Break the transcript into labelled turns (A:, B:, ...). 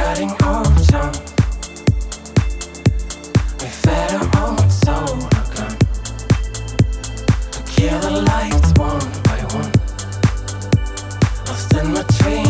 A: cutting off time. We fed our own soul kill the lights one by one. Lost in between.